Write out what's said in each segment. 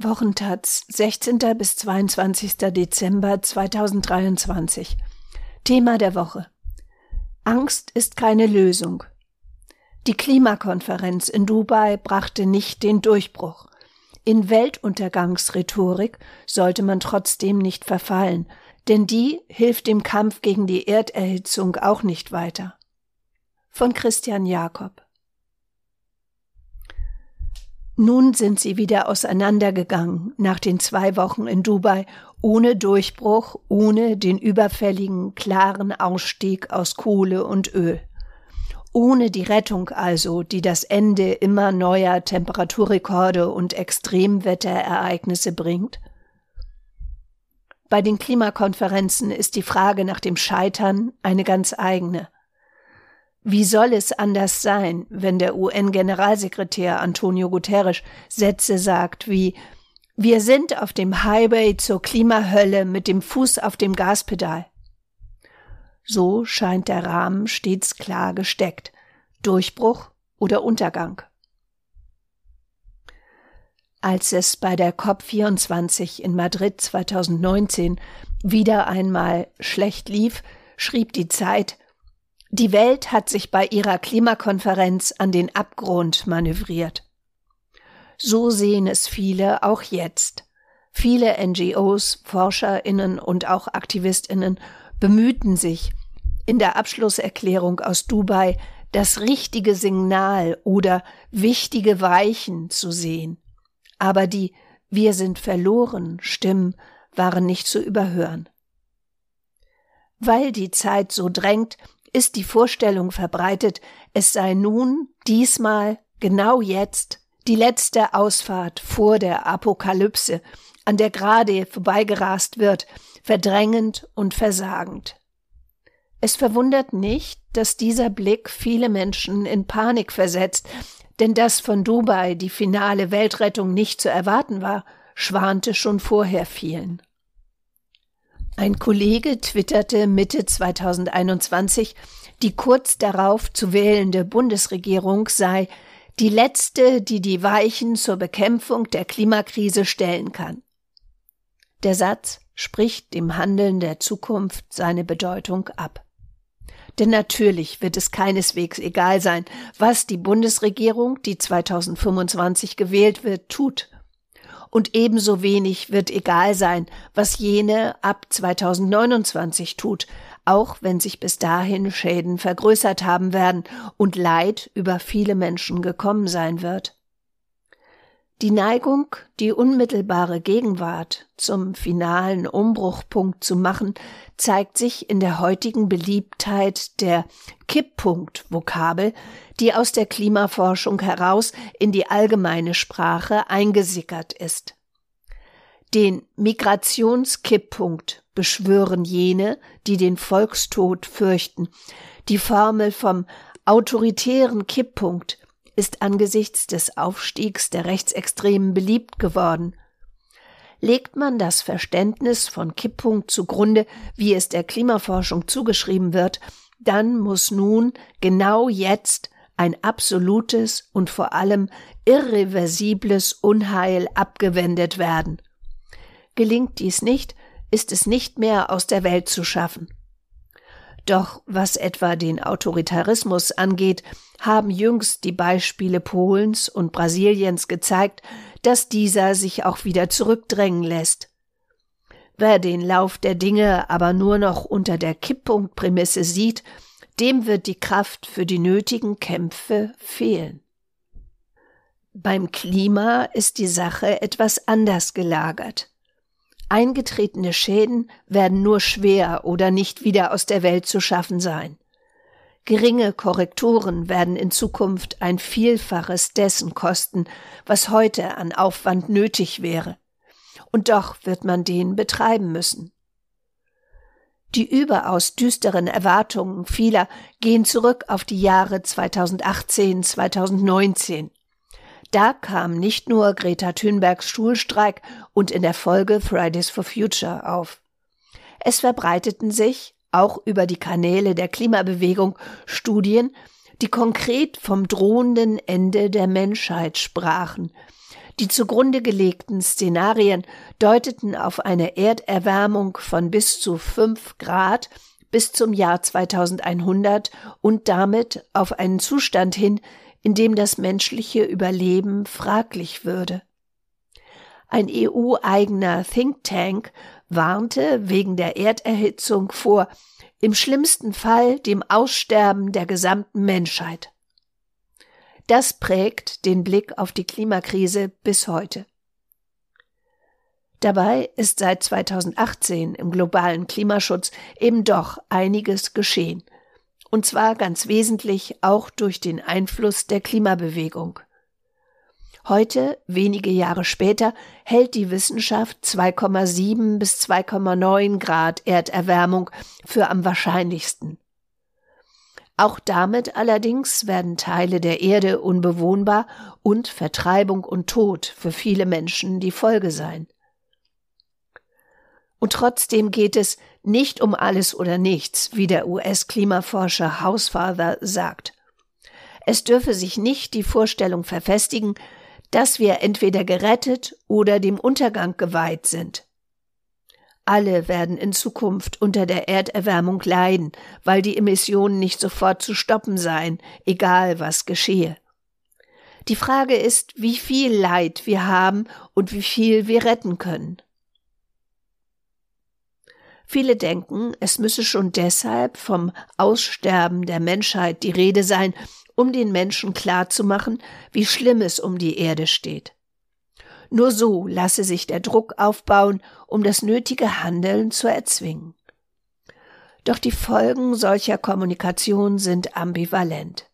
Wochentaz, 16. bis 22. Dezember 2023. Thema der Woche. Angst ist keine Lösung. Die Klimakonferenz in Dubai brachte nicht den Durchbruch. In Weltuntergangsrhetorik sollte man trotzdem nicht verfallen, denn die hilft dem Kampf gegen die Erderhitzung auch nicht weiter. Von Christian Jakob nun sind sie wieder auseinandergegangen nach den zwei Wochen in Dubai, ohne Durchbruch, ohne den überfälligen, klaren Ausstieg aus Kohle und Öl. Ohne die Rettung also, die das Ende immer neuer Temperaturrekorde und Extremwetterereignisse bringt. Bei den Klimakonferenzen ist die Frage nach dem Scheitern eine ganz eigene. Wie soll es anders sein, wenn der UN-Generalsekretär Antonio Guterres Sätze sagt wie Wir sind auf dem Highway zur Klimahölle mit dem Fuß auf dem Gaspedal. So scheint der Rahmen stets klar gesteckt. Durchbruch oder Untergang. Als es bei der COP24 in Madrid 2019 wieder einmal schlecht lief, schrieb die Zeit, die Welt hat sich bei ihrer Klimakonferenz an den Abgrund manövriert. So sehen es viele auch jetzt. Viele NGOs, Forscherinnen und auch Aktivistinnen bemühten sich, in der Abschlusserklärung aus Dubai das richtige Signal oder wichtige Weichen zu sehen. Aber die Wir sind verloren Stimmen waren nicht zu überhören. Weil die Zeit so drängt, ist die Vorstellung verbreitet, es sei nun, diesmal, genau jetzt, die letzte Ausfahrt vor der Apokalypse, an der gerade vorbeigerast wird, verdrängend und versagend. Es verwundert nicht, dass dieser Blick viele Menschen in Panik versetzt, denn dass von Dubai die finale Weltrettung nicht zu erwarten war, schwante schon vorher vielen. Ein Kollege twitterte Mitte 2021, die kurz darauf zu wählende Bundesregierung sei die letzte, die die Weichen zur Bekämpfung der Klimakrise stellen kann. Der Satz spricht dem Handeln der Zukunft seine Bedeutung ab. Denn natürlich wird es keineswegs egal sein, was die Bundesregierung, die 2025 gewählt wird, tut und ebenso wenig wird egal sein, was jene ab 2029 tut, auch wenn sich bis dahin Schäden vergrößert haben werden und Leid über viele Menschen gekommen sein wird. Die Neigung, die unmittelbare Gegenwart zum finalen Umbruchpunkt zu machen, zeigt sich in der heutigen Beliebtheit der Kipppunkt-Vokabel, die aus der Klimaforschung heraus in die allgemeine Sprache eingesickert ist. Den Migrationskipppunkt beschwören jene, die den Volkstod fürchten. Die Formel vom autoritären Kipppunkt ist angesichts des Aufstiegs der Rechtsextremen beliebt geworden. Legt man das Verständnis von Kipppunkt zugrunde, wie es der Klimaforschung zugeschrieben wird, dann muss nun genau jetzt ein absolutes und vor allem irreversibles Unheil abgewendet werden. Gelingt dies nicht, ist es nicht mehr aus der Welt zu schaffen. Doch was etwa den Autoritarismus angeht, haben jüngst die Beispiele Polens und Brasiliens gezeigt, dass dieser sich auch wieder zurückdrängen lässt. Wer den Lauf der Dinge aber nur noch unter der Kipppunktprämisse sieht, dem wird die Kraft für die nötigen Kämpfe fehlen. Beim Klima ist die Sache etwas anders gelagert. Eingetretene Schäden werden nur schwer oder nicht wieder aus der Welt zu schaffen sein. Geringe Korrekturen werden in Zukunft ein Vielfaches dessen kosten, was heute an Aufwand nötig wäre. Und doch wird man den betreiben müssen. Die überaus düsteren Erwartungen vieler gehen zurück auf die Jahre 2018, 2019. Da kam nicht nur Greta Thunbergs Schulstreik und in der Folge Fridays for Future auf. Es verbreiteten sich, auch über die Kanäle der Klimabewegung, Studien, die konkret vom drohenden Ende der Menschheit sprachen, Die zugrunde gelegten Szenarien deuteten auf eine Erderwärmung von bis zu fünf Grad bis zum Jahr 2100 und damit auf einen Zustand hin, in dem das menschliche Überleben fraglich würde. Ein EU-eigener Think Tank warnte wegen der Erderhitzung vor im schlimmsten Fall dem Aussterben der gesamten Menschheit. Das prägt den Blick auf die Klimakrise bis heute. Dabei ist seit 2018 im globalen Klimaschutz eben doch einiges geschehen. Und zwar ganz wesentlich auch durch den Einfluss der Klimabewegung. Heute, wenige Jahre später, hält die Wissenschaft 2,7 bis 2,9 Grad Erderwärmung für am wahrscheinlichsten. Auch damit allerdings werden Teile der Erde unbewohnbar und Vertreibung und Tod für viele Menschen die Folge sein. Und trotzdem geht es nicht um alles oder nichts, wie der US-Klimaforscher Hausfather sagt. Es dürfe sich nicht die Vorstellung verfestigen, dass wir entweder gerettet oder dem Untergang geweiht sind. Alle werden in Zukunft unter der Erderwärmung leiden, weil die Emissionen nicht sofort zu stoppen seien, egal was geschehe. Die Frage ist, wie viel Leid wir haben und wie viel wir retten können. Viele denken, es müsse schon deshalb vom Aussterben der Menschheit die Rede sein, um den Menschen klarzumachen, wie schlimm es um die Erde steht. Nur so lasse sich der Druck aufbauen, um das nötige Handeln zu erzwingen. Doch die Folgen solcher Kommunikation sind ambivalent.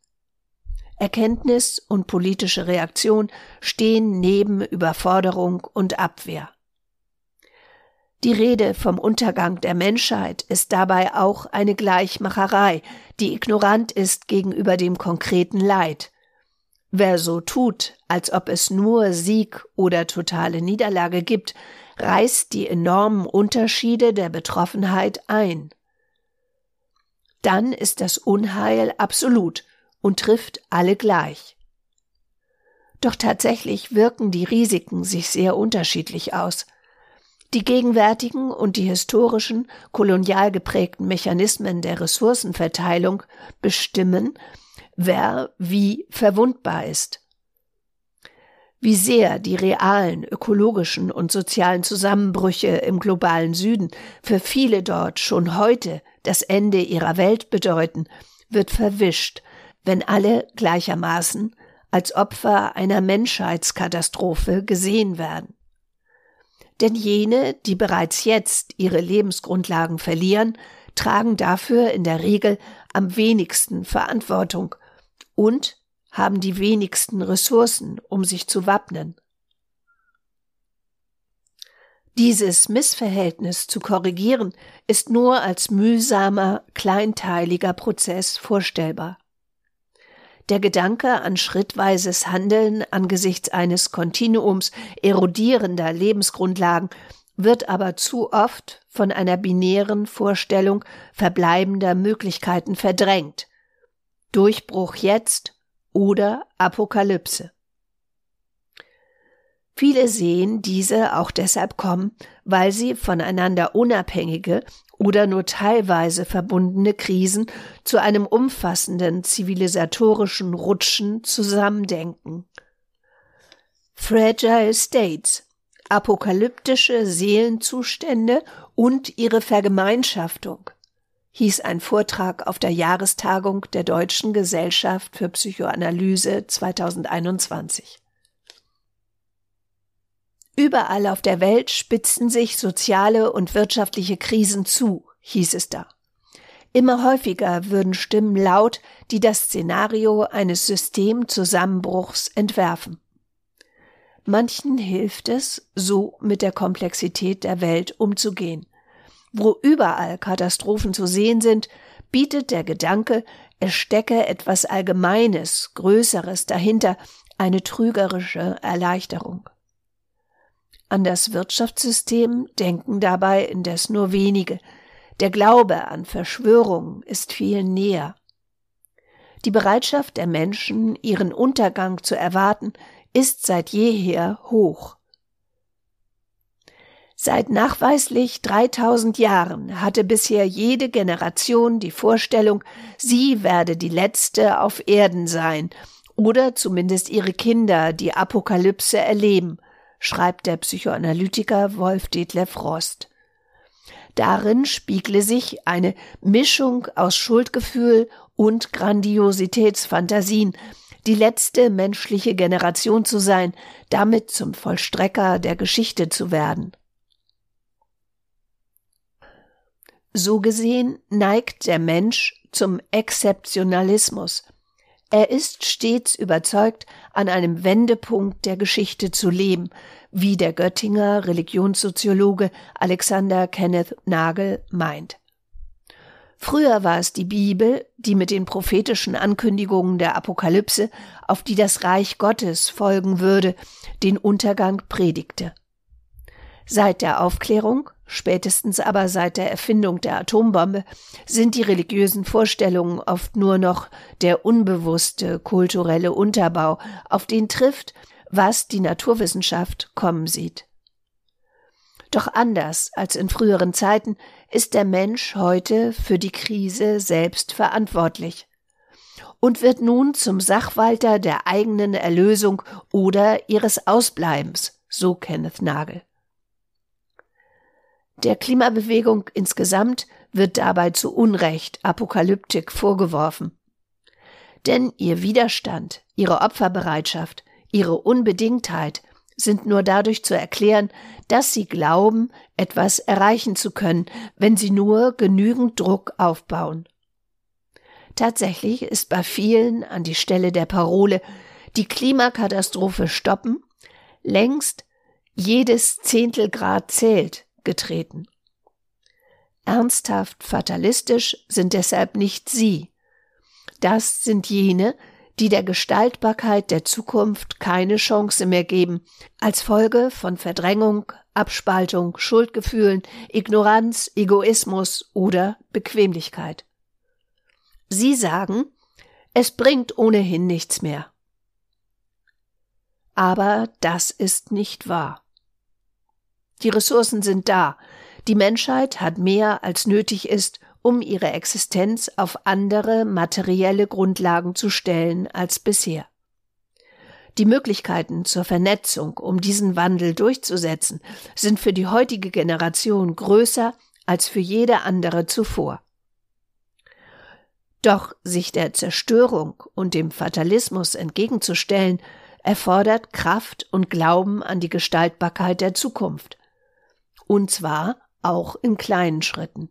Erkenntnis und politische Reaktion stehen neben Überforderung und Abwehr. Die Rede vom Untergang der Menschheit ist dabei auch eine Gleichmacherei, die ignorant ist gegenüber dem konkreten Leid, Wer so tut, als ob es nur Sieg oder totale Niederlage gibt, reißt die enormen Unterschiede der Betroffenheit ein. Dann ist das Unheil absolut und trifft alle gleich. Doch tatsächlich wirken die Risiken sich sehr unterschiedlich aus. Die gegenwärtigen und die historischen, kolonial geprägten Mechanismen der Ressourcenverteilung bestimmen, wer wie verwundbar ist. Wie sehr die realen ökologischen und sozialen Zusammenbrüche im globalen Süden für viele dort schon heute das Ende ihrer Welt bedeuten, wird verwischt, wenn alle gleichermaßen als Opfer einer Menschheitskatastrophe gesehen werden. Denn jene, die bereits jetzt ihre Lebensgrundlagen verlieren, tragen dafür in der Regel am wenigsten Verantwortung und haben die wenigsten Ressourcen, um sich zu wappnen. Dieses Missverhältnis zu korrigieren ist nur als mühsamer, kleinteiliger Prozess vorstellbar. Der Gedanke an schrittweises Handeln angesichts eines Kontinuums erodierender Lebensgrundlagen wird aber zu oft von einer binären Vorstellung verbleibender Möglichkeiten verdrängt, Durchbruch jetzt oder Apokalypse. Viele sehen diese auch deshalb kommen, weil sie voneinander unabhängige oder nur teilweise verbundene Krisen zu einem umfassenden zivilisatorischen Rutschen zusammendenken. Fragile States, apokalyptische Seelenzustände und ihre Vergemeinschaftung hieß ein Vortrag auf der Jahrestagung der Deutschen Gesellschaft für Psychoanalyse 2021. Überall auf der Welt spitzen sich soziale und wirtschaftliche Krisen zu, hieß es da. Immer häufiger würden Stimmen laut, die das Szenario eines Systemzusammenbruchs entwerfen. Manchen hilft es, so mit der Komplexität der Welt umzugehen. Wo überall Katastrophen zu sehen sind, bietet der Gedanke, es stecke etwas Allgemeines, Größeres dahinter, eine trügerische Erleichterung. An das Wirtschaftssystem denken dabei indes nur wenige. Der Glaube an Verschwörungen ist viel näher. Die Bereitschaft der Menschen, ihren Untergang zu erwarten, ist seit jeher hoch. Seit nachweislich 3000 Jahren hatte bisher jede Generation die Vorstellung, sie werde die letzte auf Erden sein oder zumindest ihre Kinder die Apokalypse erleben, schreibt der Psychoanalytiker Wolf Detlef Rost. Darin spiegle sich eine Mischung aus Schuldgefühl und Grandiositätsfantasien, die letzte menschliche Generation zu sein, damit zum Vollstrecker der Geschichte zu werden. So gesehen neigt der Mensch zum Exzeptionalismus. Er ist stets überzeugt, an einem Wendepunkt der Geschichte zu leben, wie der Göttinger Religionssoziologe Alexander Kenneth Nagel meint. Früher war es die Bibel, die mit den prophetischen Ankündigungen der Apokalypse, auf die das Reich Gottes folgen würde, den Untergang predigte. Seit der Aufklärung Spätestens aber seit der Erfindung der Atombombe sind die religiösen Vorstellungen oft nur noch der unbewusste kulturelle Unterbau, auf den trifft, was die Naturwissenschaft kommen sieht. Doch anders als in früheren Zeiten ist der Mensch heute für die Krise selbst verantwortlich und wird nun zum Sachwalter der eigenen Erlösung oder ihres Ausbleibens, so Kenneth Nagel. Der Klimabewegung insgesamt wird dabei zu Unrecht Apokalyptik vorgeworfen. Denn ihr Widerstand, ihre Opferbereitschaft, ihre Unbedingtheit sind nur dadurch zu erklären, dass sie glauben, etwas erreichen zu können, wenn sie nur genügend Druck aufbauen. Tatsächlich ist bei vielen an die Stelle der Parole die Klimakatastrophe stoppen längst jedes Zehntelgrad zählt getreten. Ernsthaft fatalistisch sind deshalb nicht sie. Das sind jene, die der Gestaltbarkeit der Zukunft keine Chance mehr geben, als Folge von Verdrängung, Abspaltung, Schuldgefühlen, Ignoranz, Egoismus oder Bequemlichkeit. Sie sagen, es bringt ohnehin nichts mehr. Aber das ist nicht wahr. Die Ressourcen sind da. Die Menschheit hat mehr als nötig ist, um ihre Existenz auf andere materielle Grundlagen zu stellen als bisher. Die Möglichkeiten zur Vernetzung, um diesen Wandel durchzusetzen, sind für die heutige Generation größer als für jede andere zuvor. Doch sich der Zerstörung und dem Fatalismus entgegenzustellen, erfordert Kraft und Glauben an die Gestaltbarkeit der Zukunft und zwar auch in kleinen Schritten.